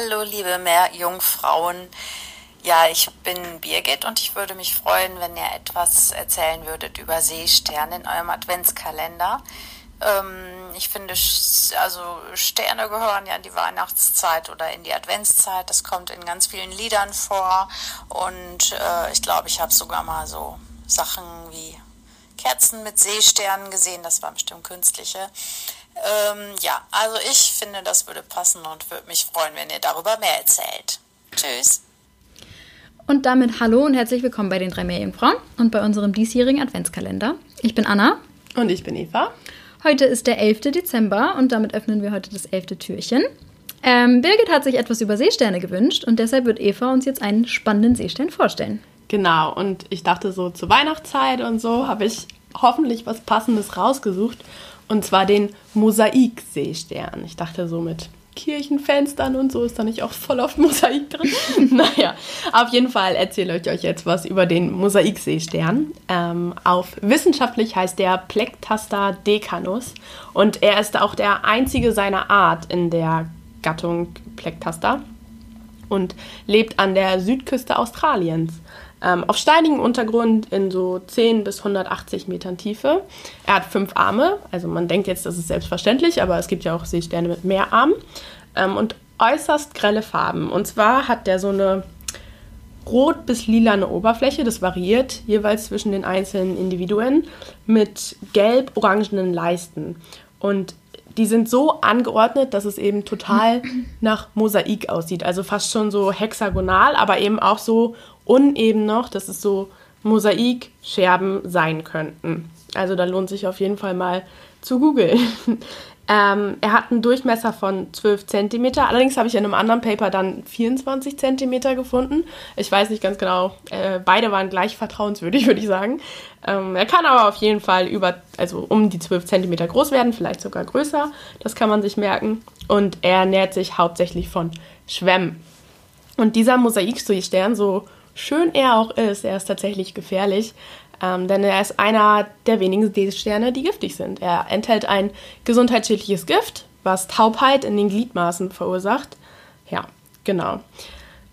Hallo, liebe Meerjungfrauen. Ja, ich bin Birgit und ich würde mich freuen, wenn ihr etwas erzählen würdet über Seesterne in eurem Adventskalender. Ähm, ich finde, also Sterne gehören ja in die Weihnachtszeit oder in die Adventszeit. Das kommt in ganz vielen Liedern vor. Und äh, ich glaube, ich habe sogar mal so Sachen wie Kerzen mit Seesternen gesehen. Das waren bestimmt künstliche. Ähm, ja, also ich finde, das würde passen und würde mich freuen, wenn ihr darüber mehr erzählt. Tschüss. Und damit hallo und herzlich willkommen bei den drei Meerjungfrauen und bei unserem diesjährigen Adventskalender. Ich bin Anna. Und ich bin Eva. Heute ist der 11. Dezember und damit öffnen wir heute das 11. Türchen. Ähm, Birgit hat sich etwas über Seesterne gewünscht und deshalb wird Eva uns jetzt einen spannenden Seestern vorstellen. Genau, und ich dachte so zur Weihnachtszeit und so habe ich hoffentlich was Passendes rausgesucht. Und zwar den Mosaikseestern. Ich dachte so mit Kirchenfenstern und so ist da nicht auch voll oft Mosaik drin. naja, auf jeden Fall erzähle ich euch jetzt was über den Mosaikseestern. Ähm, auf wissenschaftlich heißt der Plectasta decanus und er ist auch der einzige seiner Art in der Gattung Plectasta und lebt an der Südküste Australiens. Ähm, auf steinigem Untergrund in so 10 bis 180 Metern Tiefe. Er hat fünf Arme, also man denkt jetzt, das ist selbstverständlich, aber es gibt ja auch Seesterne mit mehr Armen. Ähm, und äußerst grelle Farben. Und zwar hat der so eine rot bis lilane Oberfläche, das variiert jeweils zwischen den einzelnen Individuen, mit gelb-orangenen Leisten. Und die sind so angeordnet, dass es eben total nach Mosaik aussieht. Also fast schon so hexagonal, aber eben auch so uneben noch, dass es so Mosaikscherben sein könnten. Also da lohnt sich auf jeden Fall mal zu googeln. Ähm, er hat einen Durchmesser von 12 cm. Allerdings habe ich in einem anderen Paper dann 24 cm gefunden. Ich weiß nicht ganz genau. Äh, beide waren gleich vertrauenswürdig, würde ich sagen. Ähm, er kann aber auf jeden Fall über, also um die 12 cm groß werden, vielleicht sogar größer. Das kann man sich merken. Und er ernährt sich hauptsächlich von Schwämmen. Und dieser Mosaikstern, so schön er auch ist, er ist tatsächlich gefährlich, ähm, denn er ist einer der wenigen Seesterne, die giftig sind. Er enthält ein gesundheitsschädliches Gift, was Taubheit in den Gliedmaßen verursacht. Ja, genau.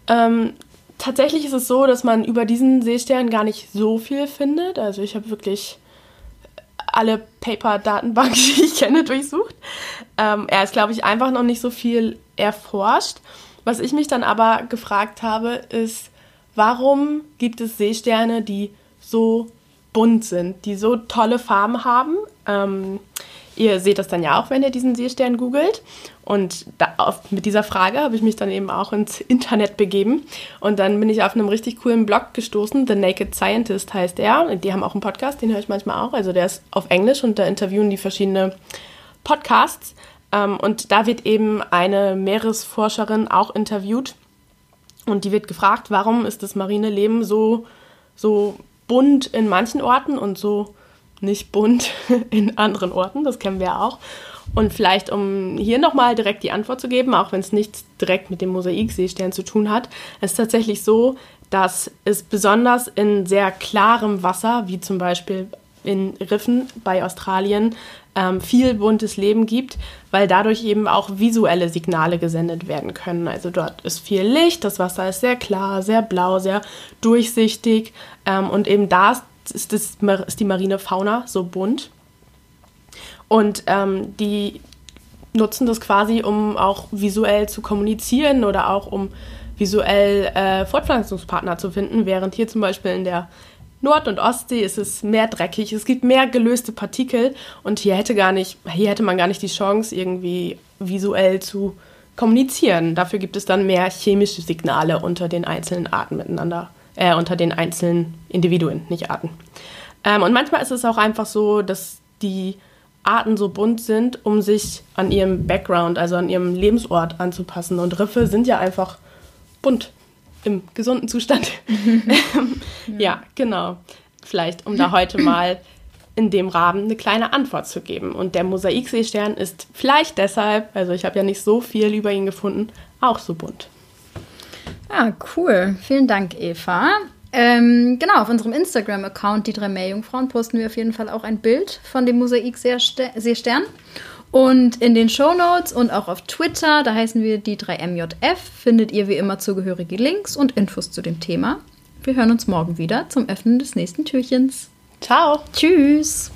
Ähm, tatsächlich ist es so, dass man über diesen Seestern gar nicht so viel findet. Also ich habe wirklich alle Paper-Datenbanken, die ich kenne, durchsucht. Ähm, er ist, glaube ich, einfach noch nicht so viel erforscht. Was ich mich dann aber gefragt habe, ist, warum gibt es Seesterne, die so bunt sind, die so tolle Farben haben? Ähm, ihr seht das dann ja auch, wenn ihr diesen Seestern googelt. Und da, auf, mit dieser Frage habe ich mich dann eben auch ins Internet begeben. Und dann bin ich auf einem richtig coolen Blog gestoßen. The Naked Scientist heißt er. Die haben auch einen Podcast, den höre ich manchmal auch. Also der ist auf Englisch und da interviewen die verschiedene Podcasts. Ähm, und da wird eben eine Meeresforscherin auch interviewt. Und die wird gefragt, warum ist das marine Leben so, so bunt in manchen Orten und so nicht bunt in anderen Orten. Das kennen wir auch. Und vielleicht, um hier nochmal direkt die Antwort zu geben, auch wenn es nichts direkt mit dem Mosaikseestern zu tun hat, es ist tatsächlich so, dass es besonders in sehr klarem Wasser, wie zum Beispiel in Riffen bei Australien, ähm, viel buntes Leben gibt, weil dadurch eben auch visuelle Signale gesendet werden können. Also dort ist viel Licht, das Wasser ist sehr klar, sehr blau, sehr durchsichtig ähm, und eben da ist, das, ist die marine Fauna so bunt. Und ähm, die nutzen das quasi, um auch visuell zu kommunizieren oder auch um visuell äh, Fortpflanzungspartner zu finden, während hier zum Beispiel in der Nord- und Ostsee ist es mehr dreckig, es gibt mehr gelöste Partikel und hier hätte gar nicht, hier hätte man gar nicht die Chance, irgendwie visuell zu kommunizieren. Dafür gibt es dann mehr chemische Signale unter den einzelnen Arten miteinander, äh, unter den einzelnen Individuen, nicht Arten. Ähm, und manchmal ist es auch einfach so, dass die Arten so bunt sind, um sich an ihrem Background, also an ihrem Lebensort anzupassen. Und Riffe sind ja einfach bunt im gesunden Zustand. ja. ja, genau. Vielleicht, um da heute mal in dem Rahmen eine kleine Antwort zu geben. Und der Mosaikseestern ist vielleicht deshalb, also ich habe ja nicht so viel über ihn gefunden, auch so bunt. Ah, cool. Vielen Dank, Eva. Ähm, genau, auf unserem Instagram-Account, die drei Meerjungfrauen, posten wir auf jeden Fall auch ein Bild von dem Mosaikseestern. Und in den Show Notes und auch auf Twitter, da heißen wir die 3MJF, findet ihr wie immer zugehörige Links und Infos zu dem Thema. Wir hören uns morgen wieder zum Öffnen des nächsten Türchens. Ciao. Tschüss.